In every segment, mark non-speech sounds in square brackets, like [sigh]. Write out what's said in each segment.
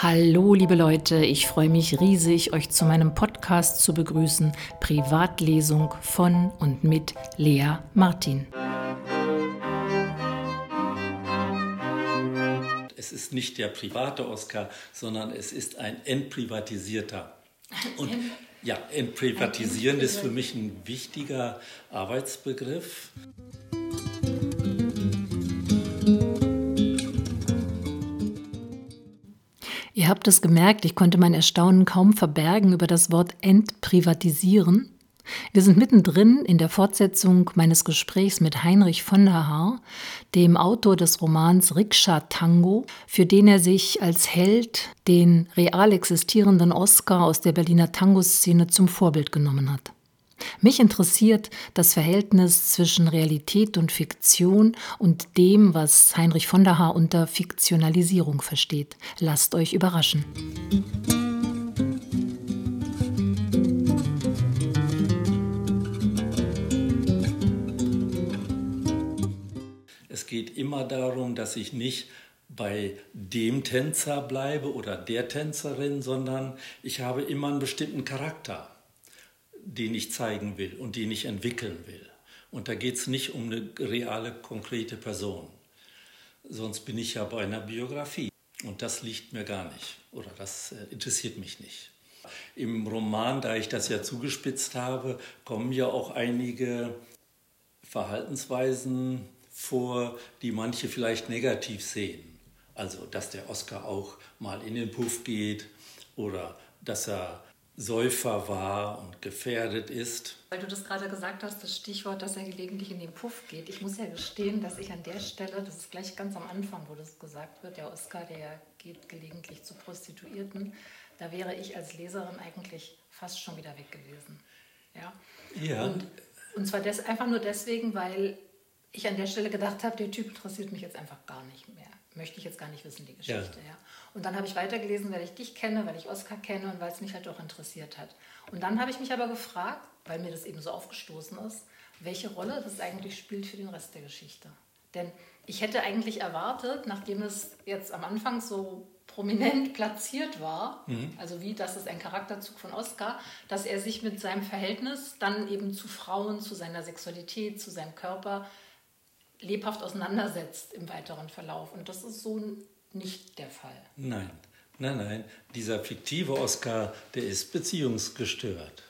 Hallo liebe Leute, ich freue mich riesig, euch zu meinem Podcast zu begrüßen, Privatlesung von und mit Lea Martin. Es ist nicht der private Oscar, sondern es ist ein entprivatisierter. Und ja, entprivatisieren ist für mich ein wichtiger Arbeitsbegriff. Ihr habt es gemerkt, ich konnte mein Erstaunen kaum verbergen über das Wort entprivatisieren. Wir sind mittendrin in der Fortsetzung meines Gesprächs mit Heinrich von der Haar, dem Autor des Romans Rikscha Tango, für den er sich als Held den real existierenden Oscar aus der Berliner Tango-Szene zum Vorbild genommen hat. Mich interessiert das Verhältnis zwischen Realität und Fiktion und dem, was Heinrich von der Haar unter Fiktionalisierung versteht. Lasst euch überraschen. Es geht immer darum, dass ich nicht bei dem Tänzer bleibe oder der Tänzerin, sondern ich habe immer einen bestimmten Charakter den ich zeigen will und den ich entwickeln will. Und da geht es nicht um eine reale, konkrete Person. Sonst bin ich ja bei einer Biografie. Und das liegt mir gar nicht oder das äh, interessiert mich nicht. Im Roman, da ich das ja zugespitzt habe, kommen ja auch einige Verhaltensweisen vor, die manche vielleicht negativ sehen. Also, dass der Oscar auch mal in den Puff geht oder dass er Säufer war und gefährdet ist. Weil du das gerade gesagt hast, das Stichwort, dass er gelegentlich in den Puff geht. Ich muss ja gestehen, dass ich an der Stelle, das ist gleich ganz am Anfang, wo das gesagt wird, der Oscar, der geht gelegentlich zu Prostituierten, da wäre ich als Leserin eigentlich fast schon wieder weg gewesen. Ja. ja. Und, und zwar des, einfach nur deswegen, weil ich an der Stelle gedacht habe, der Typ interessiert mich jetzt einfach gar nicht mehr. Möchte ich jetzt gar nicht wissen, die Geschichte. Ja. ja. Und dann habe ich weitergelesen, weil ich dich kenne, weil ich Oskar kenne und weil es mich halt auch interessiert hat. Und dann habe ich mich aber gefragt, weil mir das eben so aufgestoßen ist, welche Rolle das eigentlich spielt für den Rest der Geschichte. Denn ich hätte eigentlich erwartet, nachdem es jetzt am Anfang so prominent [laughs] platziert war, mhm. also wie das ist ein Charakterzug von Oskar, dass er sich mit seinem Verhältnis dann eben zu Frauen, zu seiner Sexualität, zu seinem Körper lebhaft auseinandersetzt im weiteren Verlauf. Und das ist so nicht der Fall. Nein, nein, nein. Dieser fiktive Oscar, der ist beziehungsgestört.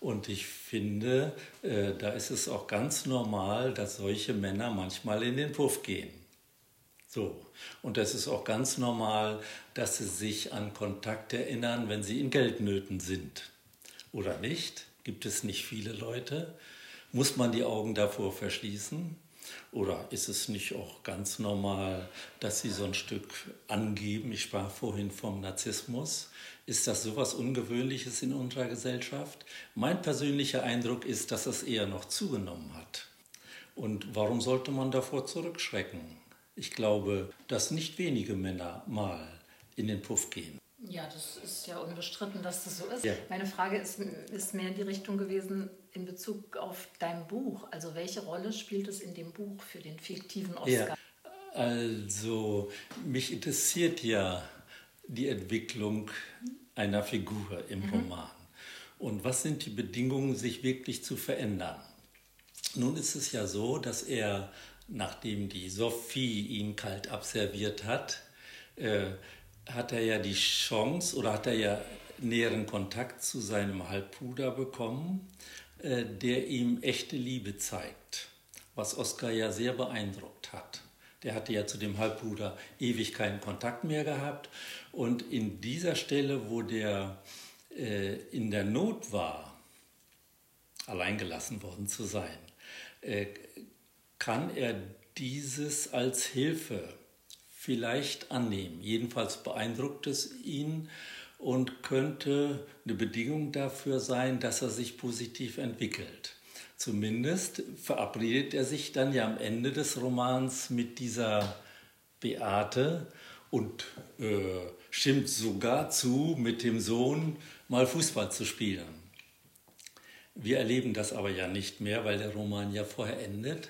Und ich finde, äh, da ist es auch ganz normal, dass solche Männer manchmal in den Puff gehen. So. Und das ist auch ganz normal, dass sie sich an Kontakt erinnern, wenn sie in Geldnöten sind. Oder nicht? Gibt es nicht viele Leute? Muss man die Augen davor verschließen? Oder ist es nicht auch ganz normal, dass Sie so ein Stück angeben? Ich sprach vorhin vom Narzissmus. Ist das so etwas Ungewöhnliches in unserer Gesellschaft? Mein persönlicher Eindruck ist, dass es eher noch zugenommen hat. Und warum sollte man davor zurückschrecken? Ich glaube, dass nicht wenige Männer mal in den Puff gehen. Ja, das ist ja unbestritten, dass das so ist. Ja. Meine Frage ist, ist mehr in die Richtung gewesen in Bezug auf dein Buch. Also welche Rolle spielt es in dem Buch für den fiktiven Oscar? Ja, also mich interessiert ja die Entwicklung einer Figur im mhm. Roman. Und was sind die Bedingungen, sich wirklich zu verändern? Nun ist es ja so, dass er, nachdem die Sophie ihn kalt abserviert hat, äh, hat er ja die Chance oder hat er ja näheren Kontakt zu seinem Halbbruder bekommen, äh, der ihm echte Liebe zeigt, was Oskar ja sehr beeindruckt hat. Der hatte ja zu dem Halbbruder ewig keinen Kontakt mehr gehabt. Und in dieser Stelle, wo der äh, in der Not war, alleingelassen worden zu sein, äh, kann er dieses als Hilfe vielleicht annehmen. Jedenfalls beeindruckt es ihn und könnte eine Bedingung dafür sein, dass er sich positiv entwickelt. Zumindest verabredet er sich dann ja am Ende des Romans mit dieser Beate und äh, stimmt sogar zu, mit dem Sohn mal Fußball zu spielen. Wir erleben das aber ja nicht mehr, weil der Roman ja vorher endet.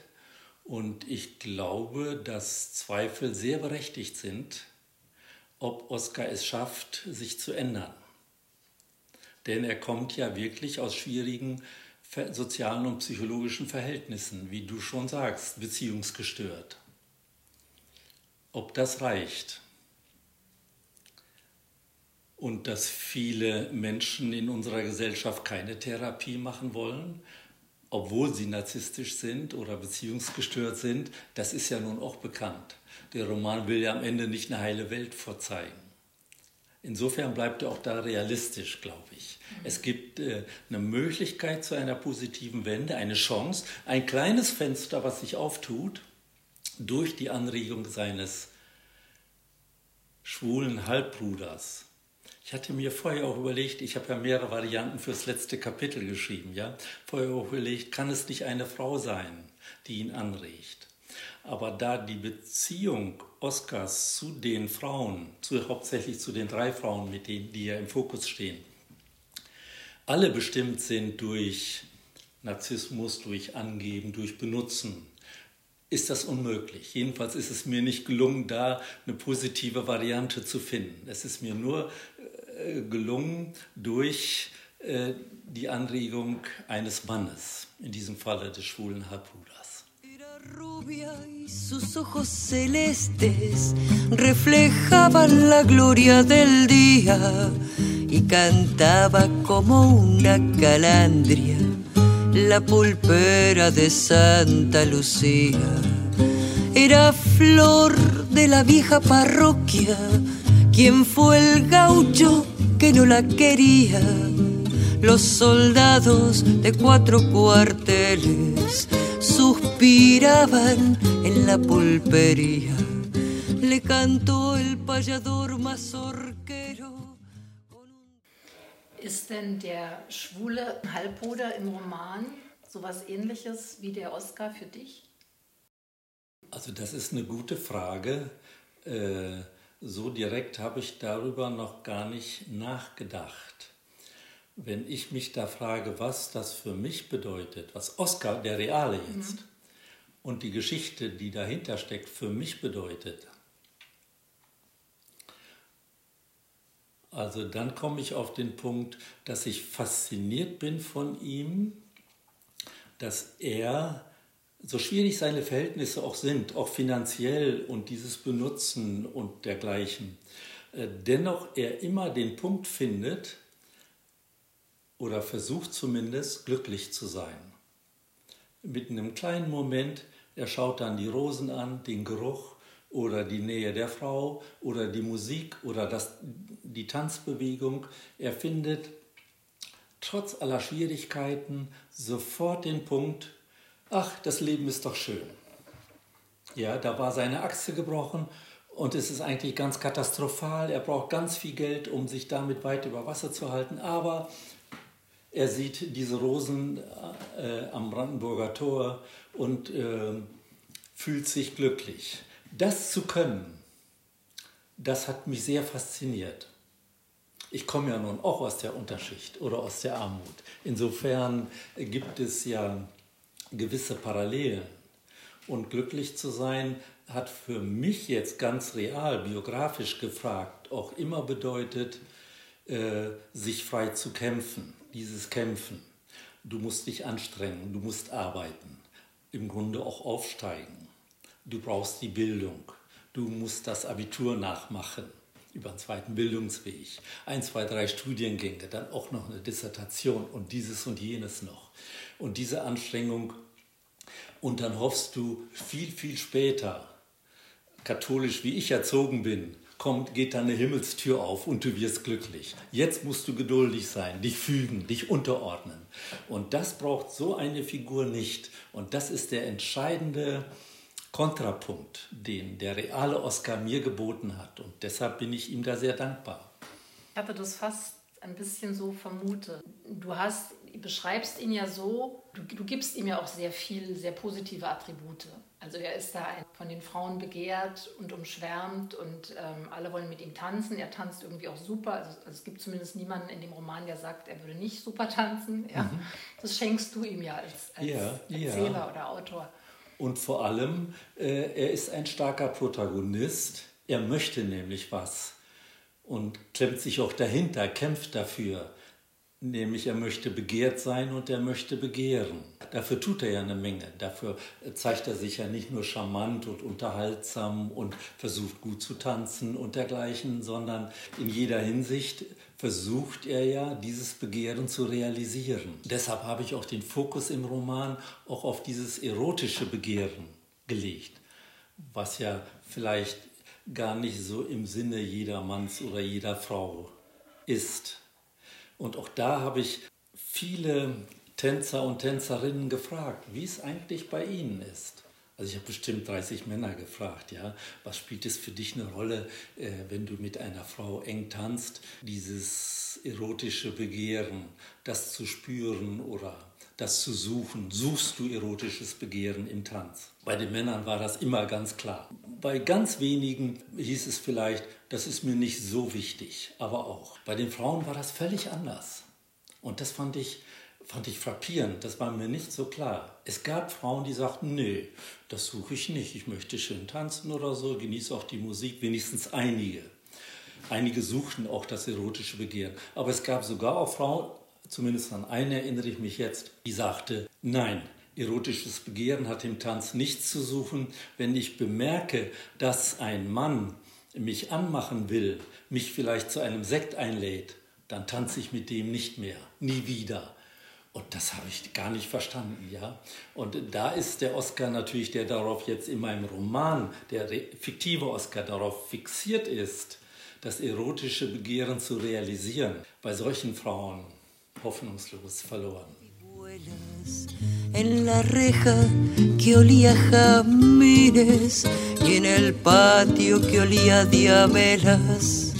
Und ich glaube, dass Zweifel sehr berechtigt sind, ob Oscar es schafft, sich zu ändern. Denn er kommt ja wirklich aus schwierigen sozialen und psychologischen Verhältnissen, wie du schon sagst, beziehungsgestört. Ob das reicht? Und dass viele Menschen in unserer Gesellschaft keine Therapie machen wollen, obwohl sie narzisstisch sind oder beziehungsgestört sind, das ist ja nun auch bekannt. Der Roman will ja am Ende nicht eine heile Welt vorzeigen. Insofern bleibt er auch da realistisch, glaube ich. Es gibt äh, eine Möglichkeit zu einer positiven Wende, eine Chance, ein kleines Fenster, was sich auftut durch die Anregung seines schwulen Halbbruders. Ich hatte mir vorher auch überlegt, ich habe ja mehrere Varianten fürs letzte Kapitel geschrieben, ja, vorher auch überlegt, kann es nicht eine Frau sein, die ihn anregt? Aber da die Beziehung Oscars zu den Frauen, zu, hauptsächlich zu den drei Frauen, mit denen die ja im Fokus stehen, alle bestimmt sind durch Narzissmus, durch Angeben, durch Benutzen, ist das unmöglich. Jedenfalls ist es mir nicht gelungen, da eine positive Variante zu finden. Es ist mir nur äh, gelungen durch äh, die Anregung eines Mannes, in diesem Falle des schwulen Halbbruders. Rubia y sus ojos celestes reflejaban la gloria del día y cantaba como una calandria la pulpera de Santa Lucía. Era flor de la vieja parroquia, quien fue el gaucho que no la quería. Los soldados de cuatro cuarteles suspiraban en la pulpería. Le cantó el payador mazorquero. Ist denn der schwule Halbbruder im Roman sowas ähnliches wie der Oscar für dich? Also das ist eine gute Frage. Äh, so direkt habe ich darüber noch gar nicht nachgedacht. Wenn ich mich da frage, was das für mich bedeutet, was Oscar, der Reale jetzt, mhm. und die Geschichte, die dahinter steckt, für mich bedeutet, Also dann komme ich auf den Punkt, dass ich fasziniert bin von ihm, dass er, so schwierig seine Verhältnisse auch sind, auch finanziell und dieses Benutzen und dergleichen, äh, dennoch er immer den Punkt findet oder versucht zumindest glücklich zu sein. Mit einem kleinen Moment, er schaut dann die Rosen an, den Geruch oder die Nähe der Frau oder die Musik oder das, die Tanzbewegung. Er findet trotz aller Schwierigkeiten sofort den Punkt, ach, das Leben ist doch schön. Ja, da war seine Achse gebrochen und es ist eigentlich ganz katastrophal. Er braucht ganz viel Geld, um sich damit weit über Wasser zu halten, aber er sieht diese Rosen äh, am Brandenburger Tor und äh, fühlt sich glücklich. Das zu können, das hat mich sehr fasziniert. Ich komme ja nun auch aus der Unterschicht oder aus der Armut. Insofern gibt es ja gewisse Parallelen. Und glücklich zu sein hat für mich jetzt ganz real, biografisch gefragt, auch immer bedeutet, äh, sich frei zu kämpfen, dieses Kämpfen. Du musst dich anstrengen, du musst arbeiten, im Grunde auch aufsteigen. Du brauchst die Bildung, du musst das Abitur nachmachen über einen zweiten Bildungsweg, ein, zwei, drei Studiengänge, dann auch noch eine Dissertation und dieses und jenes noch. Und diese Anstrengung, und dann hoffst du viel, viel später, katholisch wie ich erzogen bin, kommt, geht deine Himmelstür auf und du wirst glücklich. Jetzt musst du geduldig sein, dich fügen, dich unterordnen. Und das braucht so eine Figur nicht. Und das ist der entscheidende Kontrapunkt, den der reale Oscar mir geboten hat. Und deshalb bin ich ihm da sehr dankbar. Ich hatte das fast ein bisschen so vermutet. Du hast, beschreibst ihn ja so, du, du gibst ihm ja auch sehr viel, sehr positive Attribute. Also er ist da von den Frauen begehrt und umschwärmt und ähm, alle wollen mit ihm tanzen. Er tanzt irgendwie auch super. Also, also, es gibt zumindest niemanden in dem Roman, der sagt, er würde nicht super tanzen. Ja. Mhm. Das schenkst du ihm ja als, als ja, Erzähler ja. oder Autor. Und vor allem, äh, er ist ein starker Protagonist. Er möchte nämlich was. und klemmt sich auch dahinter, kämpft dafür. Nämlich er möchte begehrt sein und er möchte begehren. Dafür tut er ja eine Menge. Dafür zeigt er sich ja nicht nur charmant und unterhaltsam und versucht gut zu tanzen und dergleichen, sondern in jeder Hinsicht versucht er ja, dieses Begehren zu realisieren. Deshalb habe ich auch den Fokus im Roman auch auf dieses erotische Begehren gelegt, was ja vielleicht gar nicht so im Sinne jeder Manns oder jeder Frau ist. Und auch da habe ich viele Tänzer und Tänzerinnen gefragt, wie es eigentlich bei ihnen ist. Also ich habe bestimmt 30 Männer gefragt, ja, was spielt es für dich eine Rolle, äh, wenn du mit einer Frau eng tanzt, dieses erotische Begehren, das zu spüren oder das zu suchen. Suchst du erotisches Begehren im Tanz? Bei den Männern war das immer ganz klar. Bei ganz wenigen hieß es vielleicht, das ist mir nicht so wichtig, aber auch. Bei den Frauen war das völlig anders. Und das fand ich, fand ich frappierend, das war mir nicht so klar. Es gab Frauen, die sagten, nee, das suche ich nicht, ich möchte schön tanzen oder so, genieße auch die Musik, wenigstens einige. Einige suchten auch das erotische Begehren. Aber es gab sogar auch Frauen, zumindest an eine erinnere ich mich jetzt, die sagte, nein, erotisches Begehren hat im Tanz nichts zu suchen. Wenn ich bemerke, dass ein Mann mich anmachen will, mich vielleicht zu einem Sekt einlädt, dann tanze ich mit dem nicht mehr, nie wieder. Und das habe ich gar nicht verstanden, ja. Und da ist der Oscar natürlich, der darauf jetzt in meinem Roman, der fiktive Oscar darauf fixiert ist, das erotische Begehren zu realisieren, bei solchen Frauen hoffnungslos verloren. En la reja que olía jamines y en el patio que olía diabelas.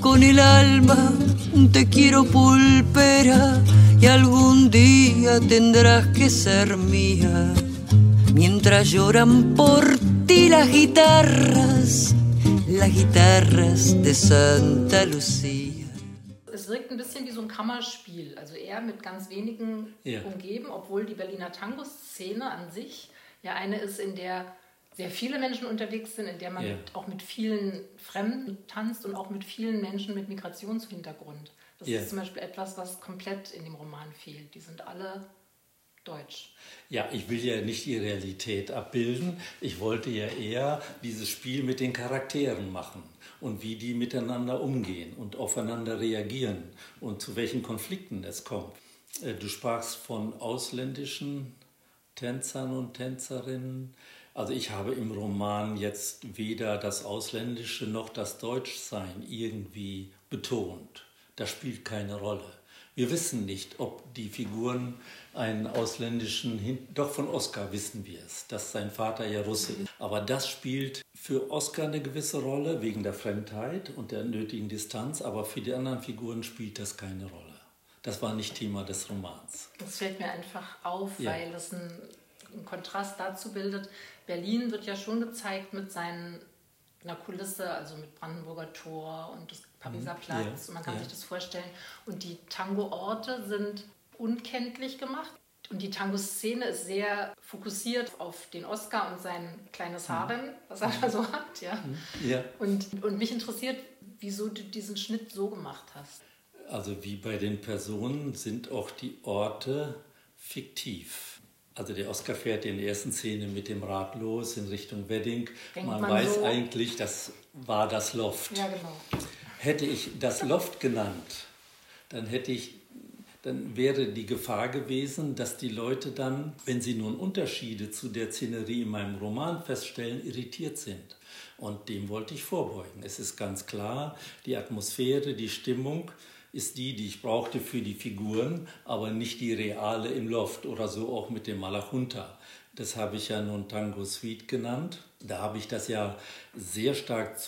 Con el alma te quiero pulpera y algún día tendrás que ser mía. Mientras lloran por ti las guitarras, las guitarras de Santa Lucía. Wirkt ein bisschen wie so ein Kammerspiel, also eher mit ganz wenigen ja. umgeben, obwohl die Berliner Tango-Szene an sich ja eine ist, in der sehr viele Menschen unterwegs sind, in der man ja. auch mit vielen Fremden tanzt und auch mit vielen Menschen mit Migrationshintergrund. Das ja. ist zum Beispiel etwas, was komplett in dem Roman fehlt. Die sind alle deutsch. Ja, ich will ja nicht die Realität abbilden. Ich wollte ja eher dieses Spiel mit den Charakteren machen und wie die miteinander umgehen und aufeinander reagieren und zu welchen Konflikten es kommt. Äh, du sprachst von ausländischen Tänzern und Tänzerinnen. Also ich habe im Roman jetzt weder das Ausländische noch das Deutschsein irgendwie betont. Das spielt keine Rolle. Wir wissen nicht, ob die Figuren einen ausländischen, Hin doch von Oscar wissen wir es, dass sein Vater ja Russe ist. Aber das spielt für Oscar eine gewisse Rolle wegen der Fremdheit und der nötigen Distanz, aber für die anderen Figuren spielt das keine Rolle. Das war nicht Thema des Romans. Das fällt mir einfach auf, ja. weil das ein einen Kontrast dazu bildet. Berlin wird ja schon gezeigt mit seinen einer Kulisse, also mit Brandenburger Tor und das Pariser mhm. Platz. Ja, man kann ja. sich das vorstellen. Und die Tango-Orte sind unkenntlich gemacht. Und die Tango-Szene ist sehr fokussiert auf den Oscar und sein kleines mhm. Harem, was er da so hat. Ja. Ja. Und, und mich interessiert, wieso du diesen Schnitt so gemacht hast. Also wie bei den Personen sind auch die Orte fiktiv. Also der Oscar fährt in der ersten Szene mit dem Rad los in Richtung Wedding. Man, man, weiß so eigentlich, das war das Loft. Ja, genau. Hätte ich das Loft genannt, dann hätte ich dann wäre die Gefahr gewesen, dass die Leute dann, wenn sie nun Unterschiede zu der Szenerie in meinem Roman feststellen, irritiert sind. Und dem wollte ich vorbeugen. Es ist ganz klar, die Atmosphäre, die Stimmung ist die, die ich brauchte für die Figuren, aber nicht die reale im Loft oder so auch mit dem Malachunta. Das habe ich ja nun Tango Suite genannt. Da habe ich das ja sehr stark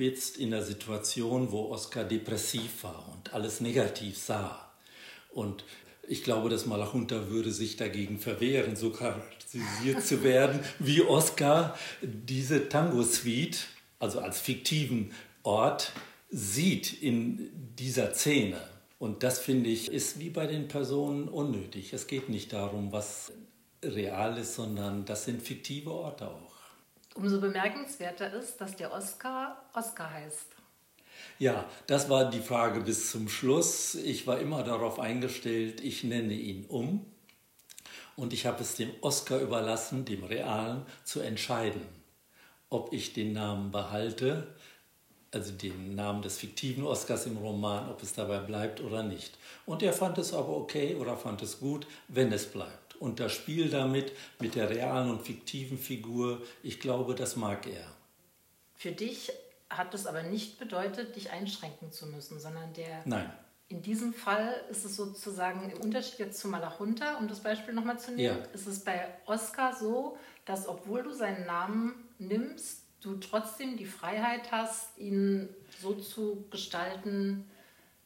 zugespitzt in der Situation, wo Oscar depressiv war und alles negativ sah. Und ich glaube, das Malachunta würde sich dagegen verwehren, so charakterisiert zu [laughs] werden, wie Oscar diese Tango Suite, also als fiktiven Ort, sieht in dieser Szene. Und das finde ich ist wie bei den Personen unnötig. Es geht nicht darum, was real ist, sondern das sind fiktive Orte auch. Umso bemerkenswerter ist, dass der Oscar Oscar heißt. Ja, das war die Frage bis zum Schluss. Ich war immer darauf eingestellt, ich nenne ihn um. Und ich habe es dem Oscar überlassen, dem Realen, zu entscheiden, ob ich den Namen behalte, also den Namen des fiktiven Oscars im Roman, ob es dabei bleibt oder nicht. Und er fand es aber okay oder fand es gut, wenn es bleibt. Und das Spiel damit, mit der realen und fiktiven Figur, ich glaube, das mag er. Für dich hat es aber nicht bedeutet, dich einschränken zu müssen, sondern der. Nein. In diesem Fall ist es sozusagen im Unterschied jetzt zu Malachunta, um das Beispiel nochmal zu nehmen, ja. ist es bei Oscar so, dass obwohl du seinen Namen nimmst, du trotzdem die Freiheit hast, ihn so zu gestalten,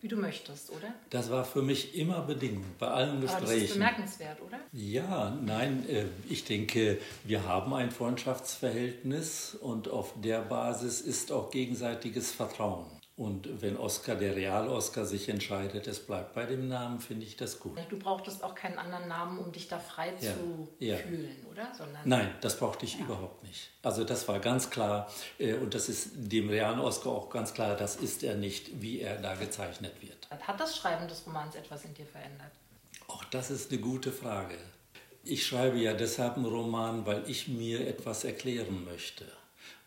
wie du möchtest, oder? Das war für mich immer bedingt bei allen Gesprächen. Aber das ist bemerkenswert, oder? Ja, nein, äh, ich denke, wir haben ein Freundschaftsverhältnis und auf der Basis ist auch gegenseitiges Vertrauen. Und wenn Oscar, der Real-Oscar, sich entscheidet, es bleibt bei dem Namen, finde ich das gut. Du brauchtest auch keinen anderen Namen, um dich da frei ja, zu ja. fühlen, oder? Sondern Nein, das brauchte ich ja. überhaupt nicht. Also das war ganz klar äh, und das ist dem Real-Oscar auch ganz klar, das ist er nicht, wie er da gezeichnet wird. Hat das Schreiben des Romans etwas in dir verändert? Auch das ist eine gute Frage. Ich schreibe ja deshalb einen Roman, weil ich mir etwas erklären möchte,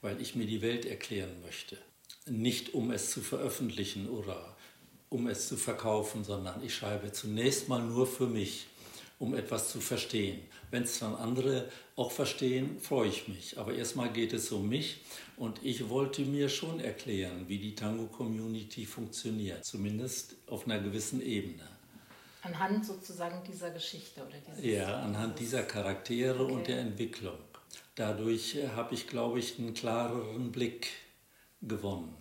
weil ich mir die Welt erklären möchte nicht um es zu veröffentlichen oder um es zu verkaufen, sondern ich schreibe zunächst mal nur für mich, um etwas zu verstehen. Wenn es dann andere auch verstehen, freue ich mich. Aber erstmal geht es um mich und ich wollte mir schon erklären, wie die Tango-Community funktioniert, zumindest auf einer gewissen Ebene. Anhand sozusagen dieser Geschichte oder dieses Ja, anhand dieser Charaktere okay. und der Entwicklung. Dadurch äh, habe ich, glaube ich, einen klareren Blick gewonnen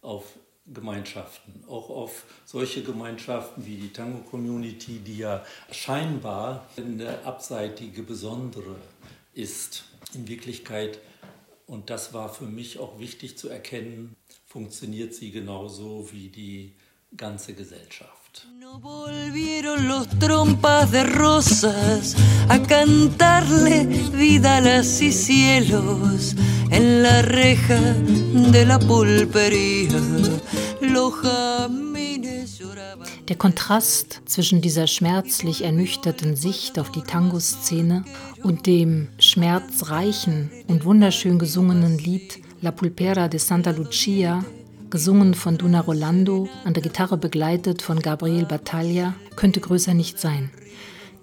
auf Gemeinschaften, auch auf solche Gemeinschaften wie die Tango Community, die ja scheinbar eine abseitige, besondere ist. In Wirklichkeit, und das war für mich auch wichtig zu erkennen, funktioniert sie genauso wie die ganze Gesellschaft. No volvieron los trompas de rosas a cantarle vidalas y cielos en la reja de la pulpería. Der Kontrast zwischen dieser schmerzlich ernüchterten Sicht auf die Tango-Szene und dem schmerzreichen und wunderschön gesungenen Lied La Pulpera de Santa Lucia gesungen von Duna Rolando, an der Gitarre begleitet von Gabriel Battaglia, könnte größer nicht sein.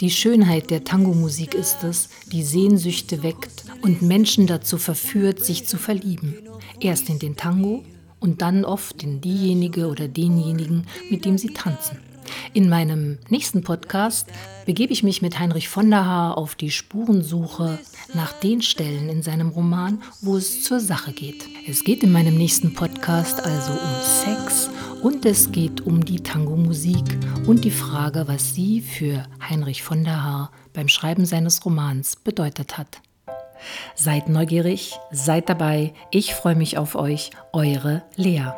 Die Schönheit der Tango-Musik ist es, die Sehnsüchte weckt und Menschen dazu verführt, sich zu verlieben. Erst in den Tango und dann oft in diejenige oder denjenigen, mit dem sie tanzen. In meinem nächsten Podcast begebe ich mich mit Heinrich von der Haar auf die Spurensuche nach den Stellen in seinem Roman, wo es zur Sache geht. Es geht in meinem nächsten Podcast also um Sex und es geht um die Tango-Musik und die Frage, was sie für Heinrich von der Haar beim Schreiben seines Romans bedeutet hat. Seid neugierig, seid dabei, ich freue mich auf euch, eure Lea.